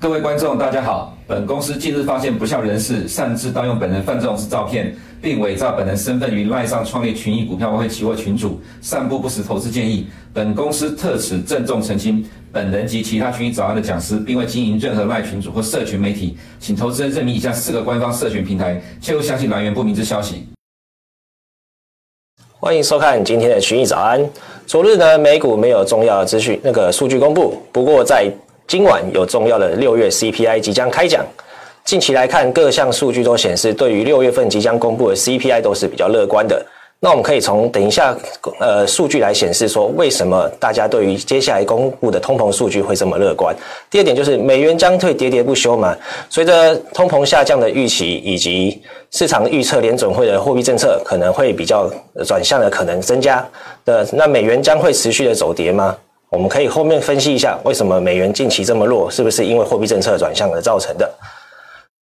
各位观众，大家好。本公司近日发现不肖人士擅自盗用本人范仲式照片，并伪造本人身份于赖上创立群益股票外汇期货群组，散布不实投资建议。本公司特此郑重澄清，本人及其他群益早安的讲师，并未经营任何赖群组或社群媒体，请投资人认明以下四个官方社群平台，切勿相信来源不明之消息。欢迎收看今天的群益早安。昨日呢，美股没有重要的资讯，那个数据公布，不过在今晚有重要的六月 CPI 即将开讲，近期来看各项数据都显示，对于六月份即将公布的 CPI 都是比较乐观的。那我们可以从等一下呃数据来显示说，为什么大家对于接下来公布的通膨数据会这么乐观？第二点就是美元将会喋喋不休嘛，随着通膨下降的预期以及市场预测联准会的货币政策可能会比较转向的可能增加的，那美元将会持续的走跌吗？我们可以后面分析一下，为什么美元近期这么弱，是不是因为货币政策转向而造成的？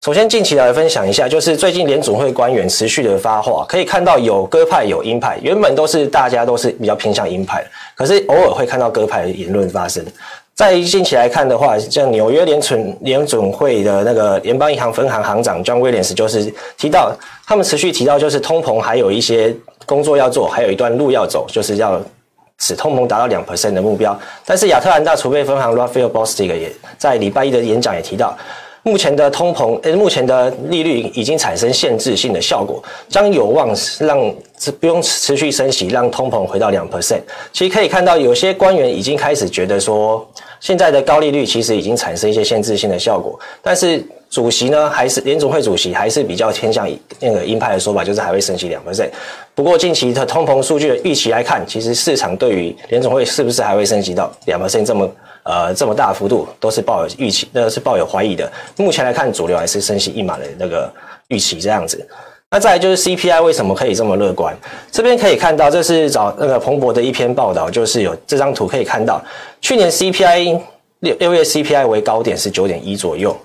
首先，近期来分享一下，就是最近联总会官员持续的发话，可以看到有鸽派有鹰派，原本都是大家都是比较偏向鹰派，可是偶尔会看到鸽派的言论发生。在近期来看的话，像纽约联存联总会的那个联邦银行分行行长 John Williams 就是提到，他们持续提到就是通膨还有一些工作要做，还有一段路要走，就是要。使通膨达到两 percent 的目标，但是亚特兰大储备分行 Raphael Bostic 也在礼拜一的演讲也提到，目前的通膨，呃，目前的利率已经产生限制性的效果，将有望让不用持续升息，让通膨回到两 percent。其实可以看到，有些官员已经开始觉得说，现在的高利率其实已经产生一些限制性的效果，但是。主席呢，还是联总会主席，还是比较偏向那个鹰派的说法，就是还会升息两 percent。不过近期的通膨数据的预期来看，其实市场对于联总会是不是还会升息到两 percent 这么呃这么大幅度，都是抱有预期，那是抱有怀疑的。目前来看，主流还是升息一码的那个预期这样子。那再来就是 CPI 为什么可以这么乐观？这边可以看到，这是找那个彭博的一篇报道，就是有这张图可以看到，去年 CPI 六六月 CPI 为高点是九点一左右。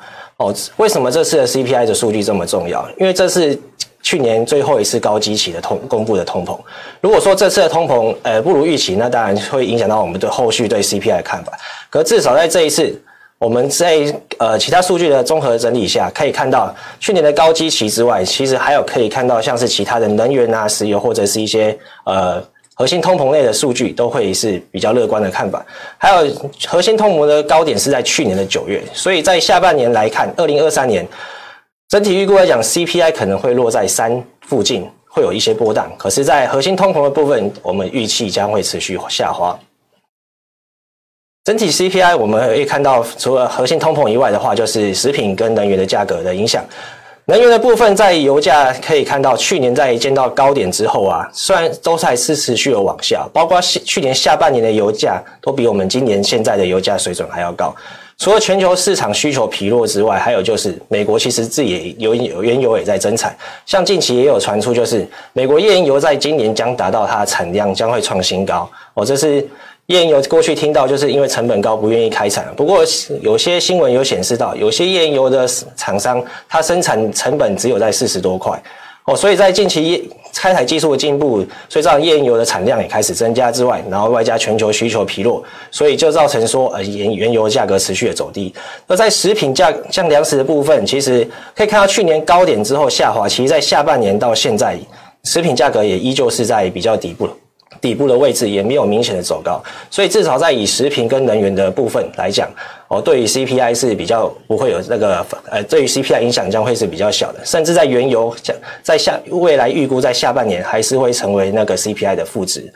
哦，为什么这次的 CPI 的数据这么重要？因为这是去年最后一次高基期的通公布的通膨。如果说这次的通膨呃不如预期，那当然会影响到我们对后续对 CPI 的看法。可至少在这一次，我们在呃其他数据的综合整理下，可以看到去年的高基期之外，其实还有可以看到像是其他的能源啊、石油或者是一些呃。核心通膨类的数据都会是比较乐观的看法，还有核心通膨的高点是在去年的九月，所以在下半年来看，二零二三年整体预估来讲，CPI 可能会落在三附近，会有一些波荡。可是，在核心通膨的部分，我们预期将会持续下滑。整体 CPI 我们可以看到，除了核心通膨以外的话，就是食品跟能源的价格的影响。能源的部分，在油价可以看到，去年在见到高点之后啊，虽然都还是持续的往下，包括去年下半年的油价都比我们今年现在的油价水准还要高。除了全球市场需求疲弱之外，还有就是美国其实自己有有原油也在增产，像近期也有传出，就是美国页岩油在今年将达到它的产量将会创新高哦，这是。页岩油过去听到就是因为成本高不愿意开采，不过有些新闻有显示到，有些页岩油的厂商它生产成本只有在四十多块哦，所以在近期开采技术的进步，所以造成页岩油的产量也开始增加之外，然后外加全球需求疲弱，所以就造成说呃原原油价格持续的走低。而在食品价像粮食的部分，其实可以看到去年高点之后下滑，其实在下半年到现在，食品价格也依旧是在比较底部了。底部的位置也没有明显的走高，所以至少在以食品跟能源的部分来讲，哦，对于 CPI 是比较不会有那个呃，对于 CPI 影响将会是比较小的，甚至在原油在下未来预估在下半年还是会成为那个 CPI 的负值。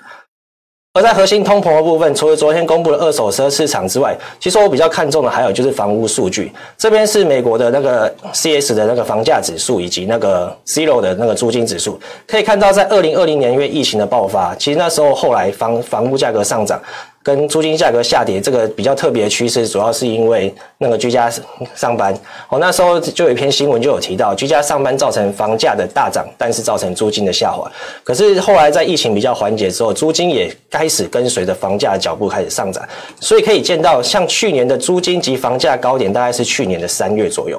而在核心通膨的部分，除了昨天公布的二手车市场之外，其实我比较看重的还有就是房屋数据。这边是美国的那个 CS 的那个房价指数，以及那个 Zero 的那个租金指数。可以看到，在二零二零年因为疫情的爆发，其实那时候后来房房屋价格上涨。跟租金价格下跌这个比较特别的趋势，主要是因为那个居家上班。哦，那时候就有一篇新闻就有提到，居家上班造成房价的大涨，但是造成租金的下滑。可是后来在疫情比较缓解之后，租金也开始跟随着房价的脚步开始上涨。所以可以见到，像去年的租金及房价高点大概是去年的三月左右。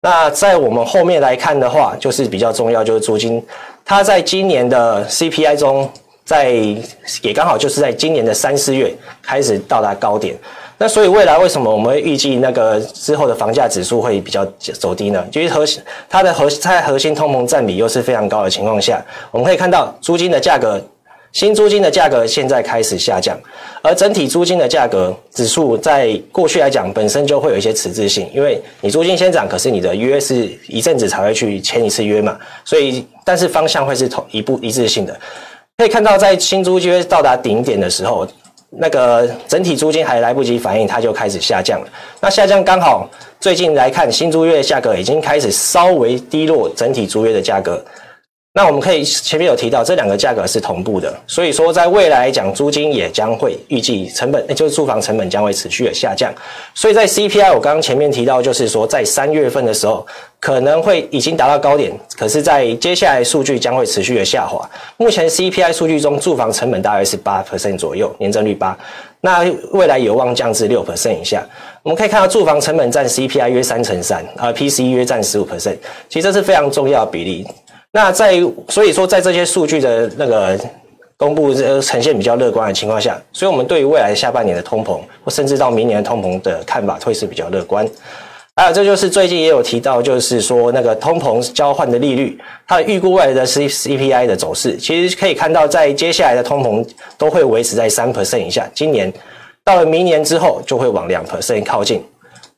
那在我们后面来看的话，就是比较重要，就是租金，它在今年的 CPI 中。在也刚好就是在今年的三四月开始到达高点，那所以未来为什么我们会预计那个之后的房价指数会比较走低呢？就是核心它的核在核心通膨占比又是非常高的情况下，我们可以看到租金的价格。新租金的价格现在开始下降，而整体租金的价格指数在过去来讲本身就会有一些迟滞性，因为你租金先涨，可是你的约是一阵子才会去签一次约嘛，所以但是方向会是同一步一致性的。可以看到，在新租约到达顶点的时候，那个整体租金还来不及反应，它就开始下降了。那下降刚好最近来看，新租约的价格已经开始稍微低落，整体租约的价格。那我们可以前面有提到，这两个价格是同步的，所以说在未来讲，租金也将会预计成本，就是住房成本将会持续的下降。所以在 CPI，我刚刚前面提到，就是说在三月份的时候可能会已经达到高点，可是，在接下来数据将会持续的下滑。目前 CPI 数据中，住房成本大约是八 percent 左右，年增率八，那未来有望降至六 percent 以下。我们可以看到，住房成本占 CPI 约三成三，而 PCE 约占十五 percent，其实这是非常重要比例。那在所以说，在这些数据的那个公布呃呈现比较乐观的情况下，所以我们对于未来下半年的通膨，或甚至到明年的通膨的看法，会是比较乐观。还有，这就是最近也有提到，就是说那个通膨交换的利率，它的预估未来的 C CPI 的走势，其实可以看到，在接下来的通膨都会维持在三 percent 以下，今年到了明年之后，就会往两 percent 靠近。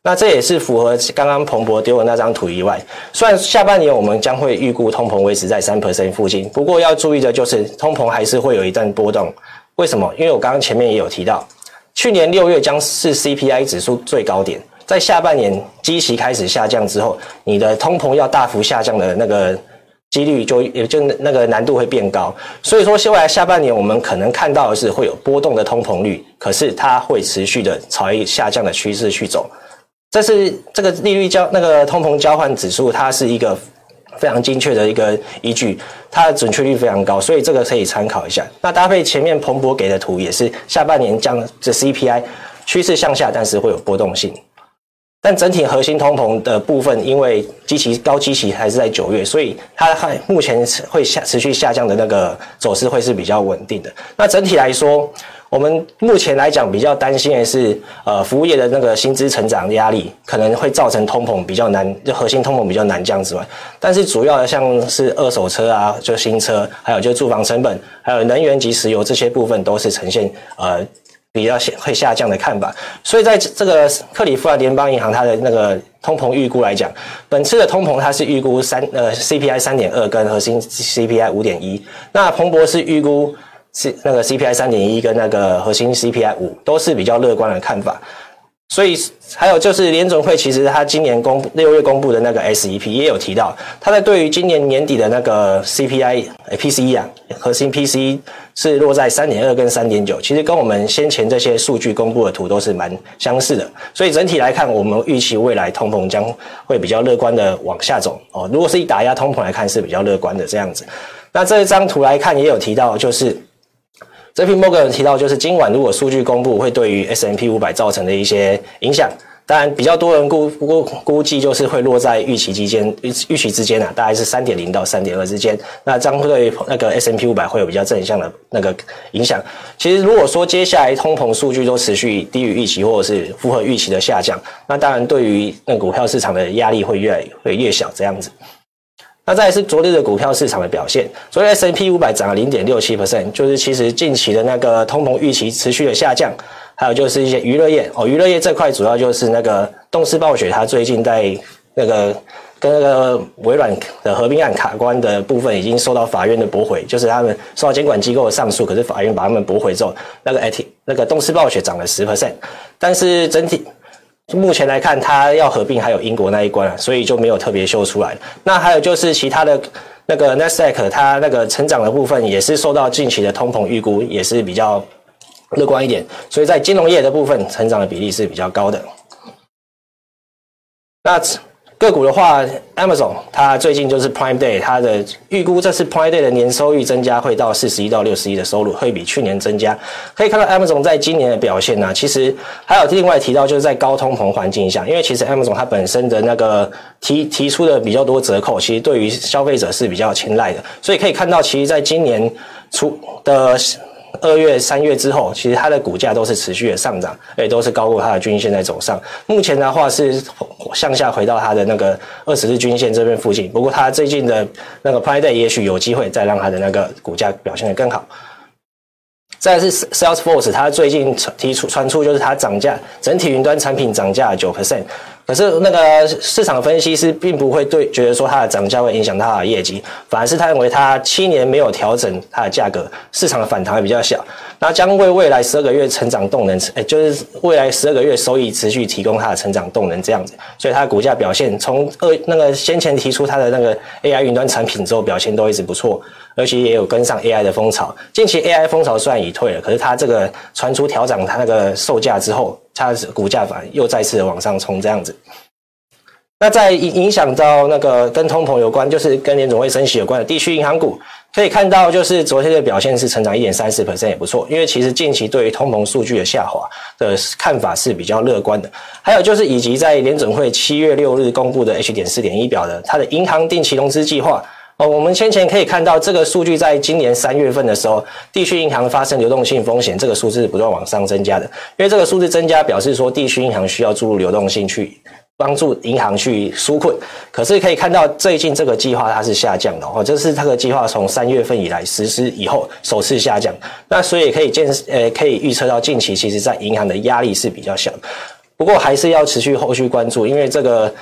那这也是符合刚刚彭博丢的那张图以外，虽然下半年我们将会预估通膨维持在三 percent 附近，不过要注意的就是通膨还是会有一段波动。为什么？因为我刚刚前面也有提到，去年六月将是 CPI 指数最高点，在下半年基期开始下降之后，你的通膨要大幅下降的那个几率就也就那个难度会变高。所以说，未来下半年我们可能看到的是会有波动的通膨率，可是它会持续的朝一下降的趋势去走。这是这个利率交那个通膨交换指数，它是一个非常精确的一个依据，它的准确率非常高，所以这个可以参考一下。那搭配前面彭博给的图，也是下半年将这 CPI 趋势向下，但是会有波动性。但整体核心通膨的部分，因为基期高基期还是在九月，所以它还目前会下持续下降的那个走势会是比较稳定的。那整体来说，我们目前来讲比较担心的是，呃，服务业的那个薪资成长压力可能会造成通膨比较难，就核心通膨比较难降之外，但是主要的像是二手车啊，就新车，还有就住房成本，还有能源及石油这些部分都是呈现呃比较会下降的看法。所以在这个克里夫兰联邦银行它的那个通膨预估来讲，本次的通膨它是预估三呃 CPI 三点二跟核心 CPI 五点一，那彭博是预估。是那个 CPI 三点一跟那个核心 CPI 五都是比较乐观的看法，所以还有就是联准会其实它今年公六月公布的那个 SEP 也有提到，它在对于今年年底的那个 CPI PCE 啊，核心 PCE 是落在三点二跟三点九，其实跟我们先前这些数据公布的图都是蛮相似的，所以整体来看，我们预期未来通膨将会比较乐观的往下走哦。如果是以打压通膨来看，是比较乐观的这样子。那这一张图来看也有提到，就是。JP Morgan 提到，就是今晚如果数据公布，会对于 S&P 五百造成的一些影响。当然，比较多人估估估计就是会落在预期之间，预期之间啊，大概是三点零到三点二之间。那将会对那个 S&P 五百会有比较正向的那个影响。其实，如果说接下来通膨数据都持续低于预期，或者是符合预期的下降，那当然对于那股票市场的压力会越来会越小这样子。那再来是昨日的股票市场的表现，昨天 S&P 五百涨了零点六七 percent，就是其实近期的那个通膨预期持续的下降，还有就是一些娱乐业哦，娱乐业这块主要就是那个动视暴雪，它最近在那个跟那个微软的合并案卡关的部分已经受到法院的驳回，就是他们受到监管机构的上诉，可是法院把他们驳回之后，那个 AT 那个动视暴雪涨了十 percent，但是整体。目前来看，它要合并还有英国那一关，所以就没有特别秀出来。那还有就是其他的那个 Nasdaq，它那个成长的部分也是受到近期的通膨预估，也是比较乐观一点。所以在金融业的部分，成长的比例是比较高的。那。个股的话，Amazon 它最近就是 Prime Day，它的预估这次 Prime Day 的年收益增加会到四十一到六十亿的收入，会比去年增加。可以看到 Amazon 在今年的表现呢、其实还有另外提到就是在高通膨环境下，因为其实 Amazon 它本身的那个提提出的比较多折扣，其实对于消费者是比较青睐的，所以可以看到，其实在今年出的二月、三月之后，其实它的股价都是持续的上涨，也都是高过它的均线在走上。目前的话是向下回到它的那个二十日均线这边附近，不过它最近的那个 Prime Day 也许有机会再让它的那个股价表现得更好。再来是 Salesforce，它最近提出传出就是它涨价，整体云端产品涨价九 percent。可是那个市场分析师并不会对觉得说它的涨价会影响它的业绩，反而是他认为它七年没有调整它的价格，市场的反弹会比较小，那将为未来十二个月成长动能，哎，就是未来十二个月收益持续提供它的成长动能这样子，所以它的股价表现从二那个先前提出它的那个 AI 云端产品之后表现都一直不错，而且也有跟上 AI 的风潮。近期 AI 风潮虽然已退了，可是它这个传出调涨它那个售价之后。它的股价反而又再次往上冲，这样子。那在影影响到那个跟通膨有关，就是跟联准会升息有关的地区银行股，可以看到，就是昨天的表现是成长一点三四 percent 也不错。因为其实近期对于通膨数据的下滑的看法是比较乐观的。还有就是以及在联准会七月六日公布的 H 点四点一表的它的银行定期融资计划。哦，我们先前可以看到这个数据，在今年三月份的时候，地区银行发生流动性风险，这个数字不断往上增加的。因为这个数字增加，表示说地区银行需要注入流动性去帮助银行去纾困。可是可以看到最近这个计划它是下降的哦，这是这个计划从三月份以来实施以后首次下降。那所以可以见呃可以预测到近期其实在银行的压力是比较小，不过还是要持续后续关注，因为这个。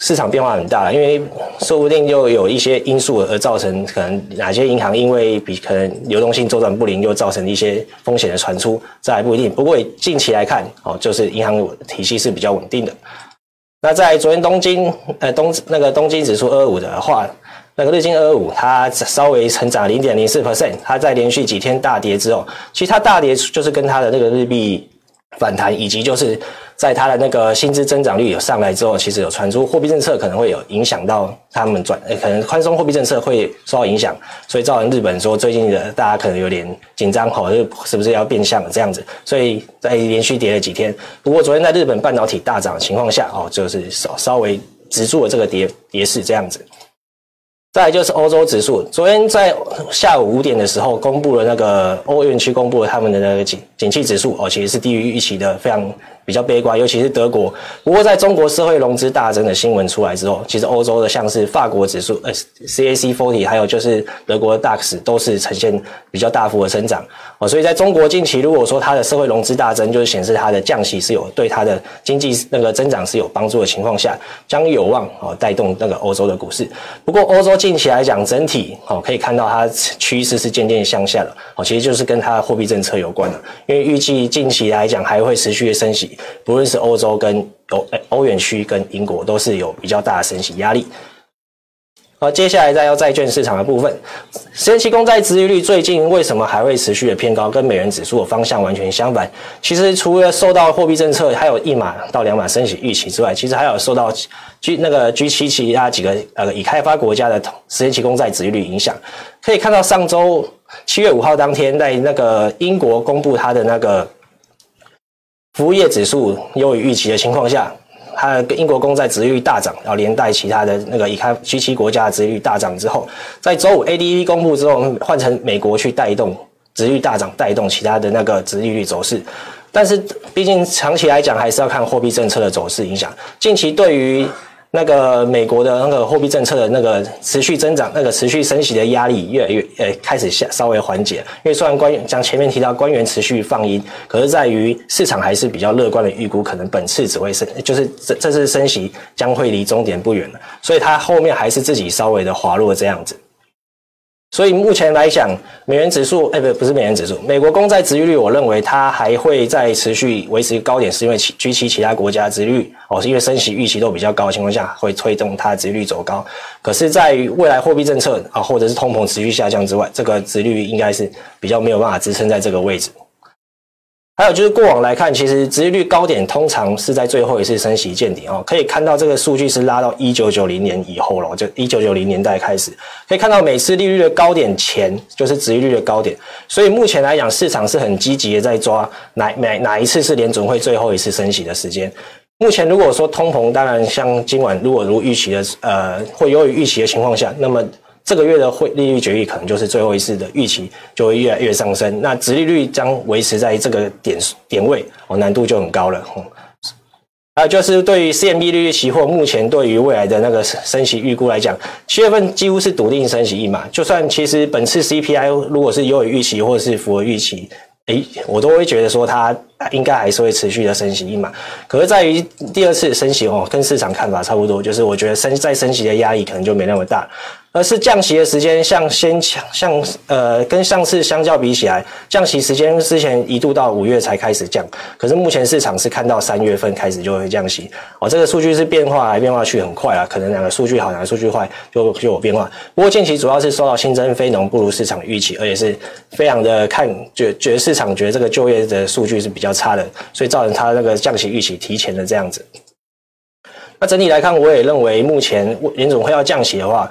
市场变化很大，因为说不定又有一些因素而造成，可能哪些银行因为比可能流动性周转不灵，又造成一些风险的传出，这还不一定。不过近期来看，哦，就是银行体系是比较稳定的。那在昨天东京，呃东那个东京指数二五的话，那个日经二二五它稍微成长零点零四 percent，它在连续几天大跌之后，其实它大跌就是跟它的那个日币反弹，以及就是。在它的那个薪资增长率有上来之后，其实有传出货币政策可能会有影响到他们转，可能宽松货币政策会受到影响，所以造成日本说最近的大家可能有点紧张，吼，是不是要变相了这样子？所以在连续跌了几天，不过昨天在日本半导体大涨的情况下，哦，就是稍稍微止住了这个跌跌势这样子。再来就是欧洲指数，昨天在下午五点的时候公布了那个欧元区公布了他们的那个景景气指数哦，其实是低于预期的，非常比较悲观，尤其是德国。不过在中国社会融资大增的新闻出来之后，其实欧洲的像是法国指数呃 CAC forty，还有就是德国的 DAX 都是呈现比较大幅的增长哦，所以在中国近期如果说它的社会融资大增，就是显示它的降息是有对它的经济那个增长是有帮助的情况下，将有望哦带动那个欧洲的股市。不过欧洲。近期来讲，整体哦可以看到它趋势是渐渐向下的哦，其实就是跟它的货币政策有关的，因为预计近期来讲还会持续的升息，不论是欧洲跟欧欧元区跟英国都是有比较大的升息压力。好，接下来再要债券市场的部分，十年期公债殖利率最近为什么还会持续的偏高？跟美元指数的方向完全相反。其实除了受到货币政策还有一码到两码升息预期之外，其实还有受到 G 那个 G7 其他几个呃已开发国家的十年期公债殖利率影响。可以看到上周七月五号当天，在那个英国公布它的那个服务业指数优于预期的情况下。它的英国公债殖率大涨，然后连带其他的那个已开 g 七国家的殖率大涨之后，在周五 ADP 公布之后，换成美国去带动殖利率大涨，带动其他的那个殖利率走势。但是毕竟长期来讲，还是要看货币政策的走势影响。近期对于那个美国的那个货币政策的那个持续增长，那个持续升息的压力越来越呃开始下稍微缓解，因为虽然官员将前面提到官员持续放鹰，可是在于市场还是比较乐观的预估，可能本次只会升，就是这这次升息将会离终点不远了，所以它后面还是自己稍微的滑落这样子。所以目前来讲，美元指数，哎，不，不是美元指数，美国公债殖利率，我认为它还会再持续维持高点，是因为其居其其他国家殖利率哦，是因为升息预期都比较高的情况下，会推动它的殖率走高。可是，在未来货币政策啊，或者是通膨持续下降之外，这个殖率应该是比较没有办法支撑在这个位置。还有就是过往来看，其实殖利率高点通常是在最后一次升息见顶哦。可以看到这个数据是拉到一九九零年以后了，就一九九零年代开始，可以看到每次利率的高点前就是殖利率的高点。所以目前来讲，市场是很积极的在抓哪哪哪一次是联准会最后一次升息的时间。目前如果说通膨，当然像今晚如果如预期的呃会优于预期的情况下，那么。这个月的会利率决议可能就是最后一次的预期，就会越来越上升。那殖利率将维持在这个点点位，哦，难度就很高了。还有就是对于 CMB 利率期货，目前对于未来的那个升息预估来讲，七月份几乎是笃定升息一码。就算其实本次 CPI 如果是优于预期，或者是符合预期。诶，我都会觉得说它应该还是会持续的升息一码，可是在于第二次升息哦，跟市场看法差不多，就是我觉得升再升息的压力可能就没那么大。而是降息的时间，像先强，像呃，跟上次相较比起来，降息时间之前一度到五月才开始降，可是目前市场是看到三月份开始就会降息哦。这个数据是变化来变化去很快啊，可能两个数据好，两个数据坏就就有变化。不过近期主要是受到新增非农不如市场预期，而且是非常的看觉觉得市场觉得这个就业的数据是比较差的，所以造成它那个降息预期提前的这样子。那整体来看，我也认为目前联总会要降息的话。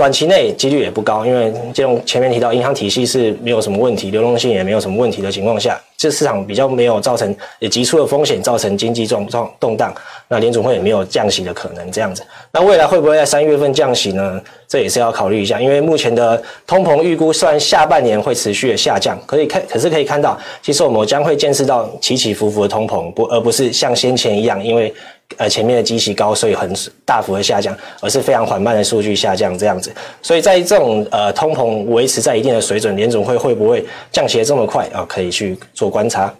短期内几率也不高，因为这种前面提到银行体系是没有什么问题，流动性也没有什么问题的情况下，这市场比较没有造成也急促的风险，造成经济状状动荡。那联储会也没有降息的可能，这样子。那未来会不会在三月份降息呢？这也是要考虑一下，因为目前的通膨预估虽然下半年会持续的下降，可以看，可是可以看到，其实我们将会见识到起起伏伏的通膨，不而不是像先前一样，因为。呃，前面的基期高，所以很大幅的下降，而是非常缓慢的数据下降这样子。所以在这种呃通膨维持在一定的水准，联总会会不会降息这么快啊？可以去做观察。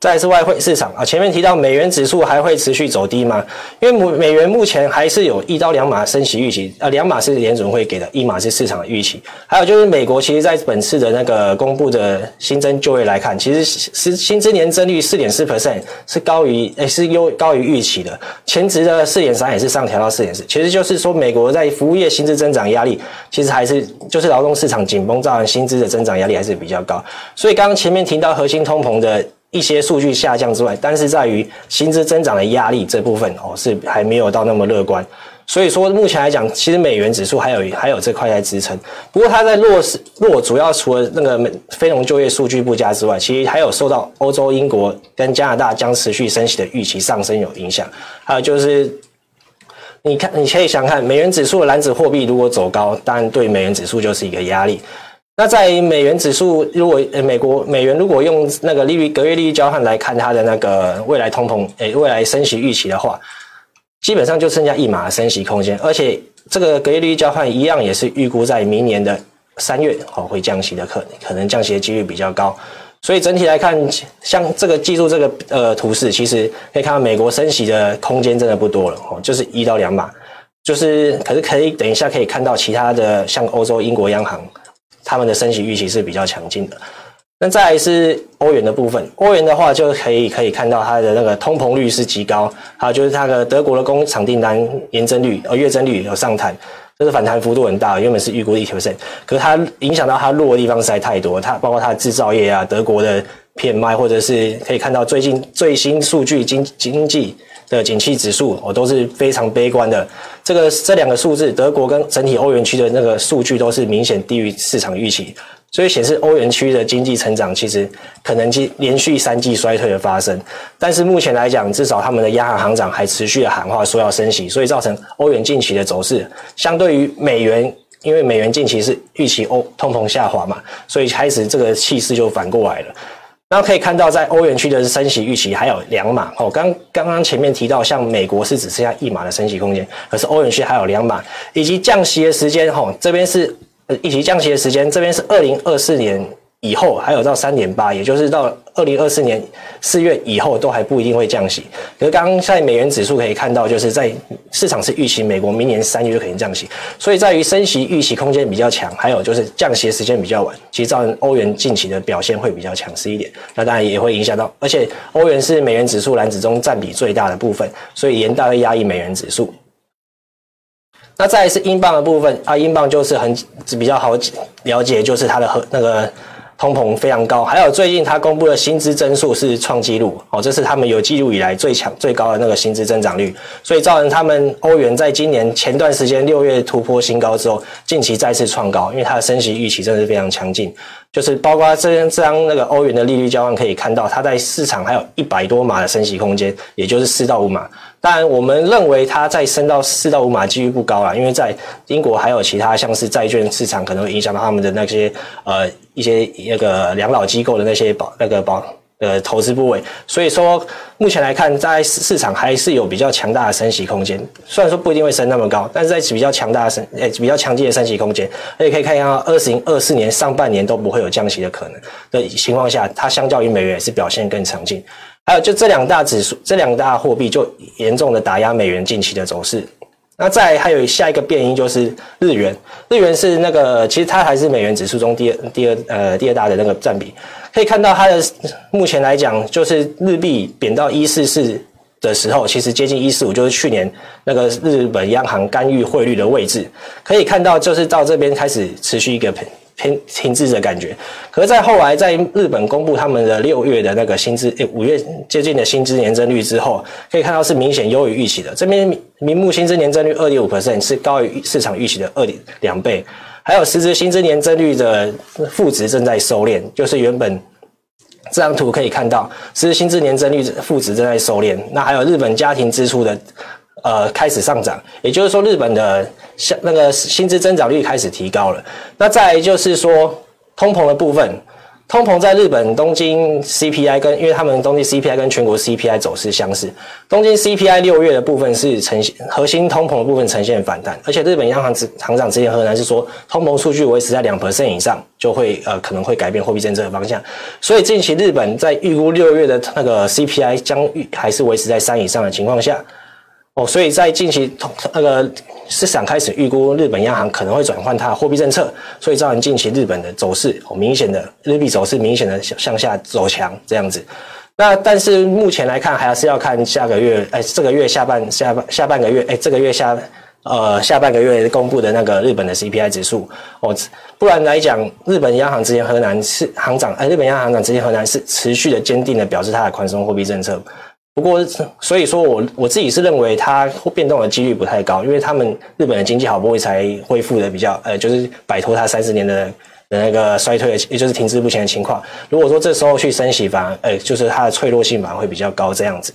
再来是外汇市场啊，前面提到美元指数还会持续走低吗？因为美元目前还是有一到两码升息预期啊，两码是联准会给的，一码是市场的预期。还有就是美国其实在本次的那个公布的新增就业来看，其实是薪资年增率四点四 percent 是高于诶、是优高于预期的，前值的四点三也是上调到四点四，其实就是说美国在服务业薪资增长压力其实还是就是劳动市场紧绷造成薪资的增长压力还是比较高，所以刚刚前面提到核心通膨的。一些数据下降之外，但是在于薪资增长的压力这部分哦，是还没有到那么乐观。所以说目前来讲，其实美元指数还有还有这块在支撑。不过它在弱势弱，主要除了那个美非农就业数据不佳之外，其实还有受到欧洲、英国跟加拿大将持续升息的预期上升有影响。还有就是，你看你可以想看美元指数的篮子货币如果走高，当然对美元指数就是一个压力。那在美元指数，如果美国美元如果用那个利率隔月利率交换来看它的那个未来通膨诶未来升息预期的话，基本上就剩下一码升息空间，而且这个隔月利率交换一样也是预估在明年的三月哦会降息的可能可能降息的几率比较高，所以整体来看，像这个记住这个呃图示，其实可以看到美国升息的空间真的不多了哦，就是一到两码，就是可是可以等一下可以看到其他的像欧洲英国央行。他们的升息预期是比较强劲的。那再来是欧元的部分，欧元的话就可以可以看到它的那个通膨率是极高，还有就是它的德国的工厂订单年增率呃月增率有上弹，就是反弹幅度很大，原本是预估一条线可是它影响到它弱的地方实在太多，它包括它的制造业啊，德国的 PMI 或者是可以看到最近最新数据经经济的景气指数，我都是非常悲观的。这个这两个数字，德国跟整体欧元区的那个数据都是明显低于市场预期，所以显示欧元区的经济成长其实可能继连续三季衰退的发生。但是目前来讲，至少他们的央行行长还持续的喊话说要升息，所以造成欧元近期的走势相对于美元，因为美元近期是预期欧通膨下滑嘛，所以开始这个气势就反过来了。那可以看到，在欧元区的升息预期还有两码哦。刚刚刚前面提到，像美国是只剩下一码的升息空间，可是欧元区还有两码，以及降息的时间哦，这边是以及降息的时间，这边是二零二四年。以后还有到三点八，也就是到二零二四年四月以后都还不一定会降息。可是刚刚在美元指数可以看到，就是在市场是预期美国明年三月就可以降息，所以在于升息预期空间比较强，还有就是降息的时间比较晚，其实造成欧元近期的表现会比较强势一点。那当然也会影响到，而且欧元是美元指数篮子中占比最大的部分，所以严大会压抑美元指数。那再来是英镑的部分啊，英镑就是很比较好了解，就是它的和那个。通膨非常高，还有最近他公布的薪资增速是创纪录哦，这是他们有记录以来最强最高的那个薪资增长率，所以造成他们欧元在今年前段时间六月突破新高之后，近期再次创高，因为它的升息预期真的是非常强劲。就是包括这这张那个欧元的利率交换可以看到，它在市场还有一百多码的升息空间，也就是四到五码。当然，我们认为它再升到四到五码几率不高啦，因为在英国还有其他像是债券市场可能会影响到他们的那些呃一些那个养老机构的那些保那个保。呃，投资部位，所以说目前来看，在市场还是有比较强大的升息空间。虽然说不一定会升那么高，但是在比较强大的升，呃，比较强劲的升息空间。而且可以看一下，二零二四年上半年都不会有降息的可能的情况下，它相较于美元也是表现更强劲。还有就这两大指数，这两大货币就严重的打压美元近期的走势。那再还有下一个变因就是日元，日元是那个其实它还是美元指数中第二第二呃第二大的那个占比。可以看到，它的目前来讲，就是日币贬到一四四的时候，其实接近一四五，就是去年那个日本央行干预汇率的位置。可以看到，就是到这边开始持续一个偏偏停滞的感觉。可是，在后来，在日本公布他们的六月的那个薪资，五月接近的薪资年增率之后，可以看到是明显优于预期的。这边明目薪资年增率二点五 percent 是高于市场预期的二点两倍。还有实质薪资年增率的负值正在收敛，就是原本这张图可以看到，实质薪资年增率负值正在收敛。那还有日本家庭支出的呃开始上涨，也就是说日本的像那个薪资增长率开始提高了。那再就是说通膨的部分。通膨在日本东京 CPI 跟，因为他们东京 CPI 跟全国 CPI 走势相似，东京 CPI 六月的部分是呈现核心通膨的部分呈现反弹，而且日本央行行长直田河南是说，通膨数据维持在两 percent 以上，就会呃可能会改变货币政策的方向，所以近期日本在预估六月的那个 CPI 将预还是维持在三以上的情况下。哦，所以在近期那个市场开始预估日本央行可能会转换它的货币政策，所以造成近期日本的走势哦，明显的日币走势明显的向下走强这样子。那但是目前来看，还是要看下个月，哎，这个月下半下半下半个月，哎，这个月下呃下半个月公布的那个日本的 CPI 指数哦，不然来讲，日本央行之前河南是行长，哎，日本央行行长之前河南是持续的坚定的表示它的宽松货币政策。不过，所以说我我自己是认为它变动的几率不太高，因为他们日本的经济好不容易才恢复的比较，呃，就是摆脱它三十年的的那个衰退，也就是停滞不前的情况。如果说这时候去升息，反而，呃，就是它的脆弱性反而会比较高，这样子。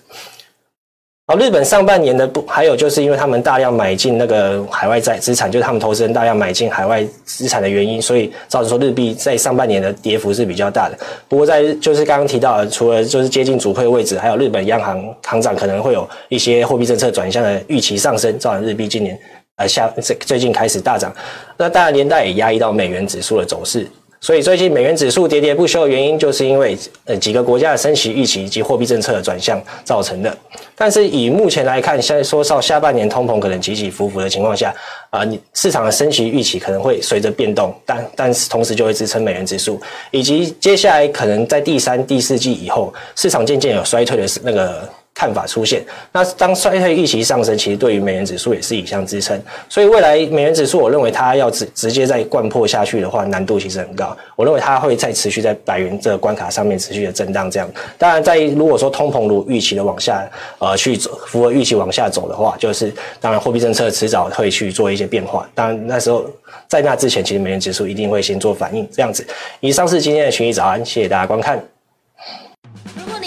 好，日本上半年的不，还有就是因为他们大量买进那个海外债资产，就是他们投资人大量买进海外资产的原因，所以造成说日币在上半年的跌幅是比较大的。不过在就是刚刚提到的，除了就是接近主亏位置，还有日本央行行长可能会有一些货币政策转向的预期上升，造成日币今年呃下最最近开始大涨。那当然连带也压抑到美元指数的走势。所以最近美元指数喋喋不休的原因，就是因为呃几个国家的升息预期以及货币政策的转向造成的。但是以目前来看，现在说到下半年通膨可能起起伏伏的情况下，啊，你市场的升息预期可能会随着变动，但但是同时就会支撑美元指数，以及接下来可能在第三、第四季以后，市场渐渐有衰退的那个。看法出现，那当衰退预期上升，其实对于美元指数也是一项支撑。所以未来美元指数，我认为它要直直接再掼破下去的话，难度其实很高。我认为它会再持续在百元这个关卡上面持续的震荡。这样，当然在如果说通膨如预期的往下，呃，去走符合预期往下走的话，就是当然货币政策迟早会去做一些变化。当然那时候在那之前，其实美元指数一定会先做反应。这样子，以上是今天的群益早安，谢谢大家观看。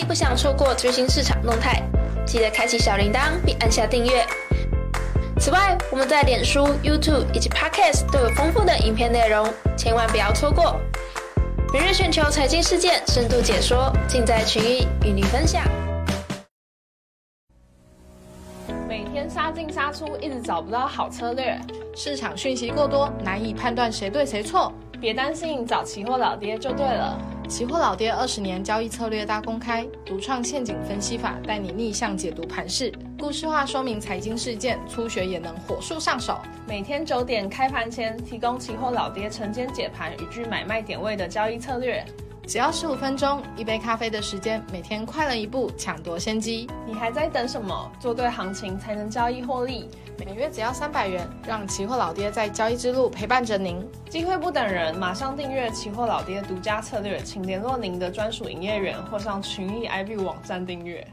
不想错过最新市场动态，记得开启小铃铛并按下订阅。此外，我们在脸书、YouTube 以及 Podcast 都有丰富的影片内容，千万不要错过。每日全球财经事件深度解说，尽在群益与您分享。每天杀进杀出，一直找不到好策略，市场讯息过多，难以判断谁对谁错。别担心，找期货老爹就对了。期货老爹二十年交易策略大公开，独创陷阱分析法，带你逆向解读盘势，故事化说明财经事件，初学也能火速上手。每天九点开盘前，提供期货老爹晨间解盘与具买卖点位的交易策略，只要十五分钟，一杯咖啡的时间，每天快了一步，抢夺先机。你还在等什么？做对行情才能交易获利。每月只要三百元，让期货老爹在交易之路陪伴着您。机会不等人，马上订阅期货老爹独家策略，请联络您的专属营业员或上群益 IB 网站订阅。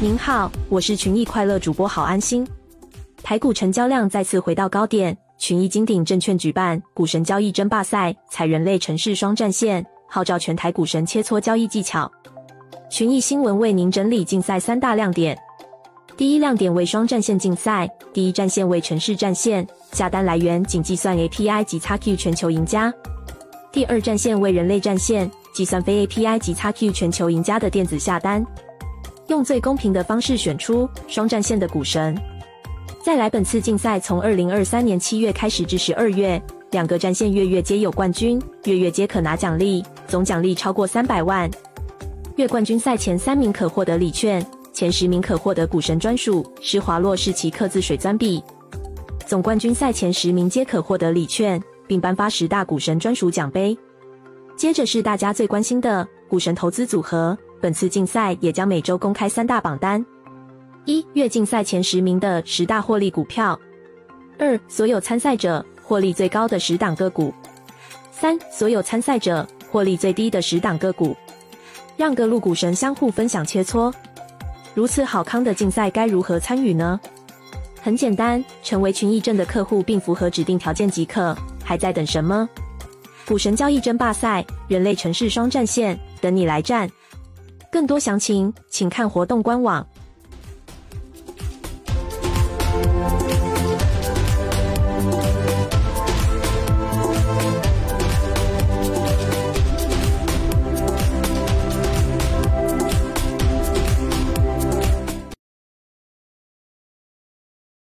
您好，我是群益快乐主播郝安心。台股成交量再次回到高点，群益金鼎证券举办股神交易争霸赛，采人类程式双战线，号召全台股神切磋交易技巧。群益新闻为您整理竞赛三大亮点：第一亮点为双战线竞赛，第一战线为程式战线，下单来源仅计算 API 及 XQ 全球赢家；第二战线为人类战线，计算非 API 及 XQ 全球赢家的电子下单，用最公平的方式选出双战线的股神。再来，本次竞赛从二零二三年七月开始至十二月，两个战线月月皆有冠军，月月皆可拿奖励，总奖励超过三百万。月冠军赛前三名可获得礼券，前十名可获得股神专属施华洛世奇刻字水钻笔。总冠军赛前十名皆可获得礼券，并颁发十大股神专属奖杯。接着是大家最关心的股神投资组合，本次竞赛也将每周公开三大榜单。一月竞赛前十名的十大获利股票，二所有参赛者获利最高的十档个股，三所有参赛者获利最低的十档个股，让各路股神相互分享切磋。如此好康的竞赛该如何参与呢？很简单，成为群益证的客户并符合指定条件即可。还在等什么？股神交易争霸赛，人类城市双战线，等你来战。更多详情，请看活动官网。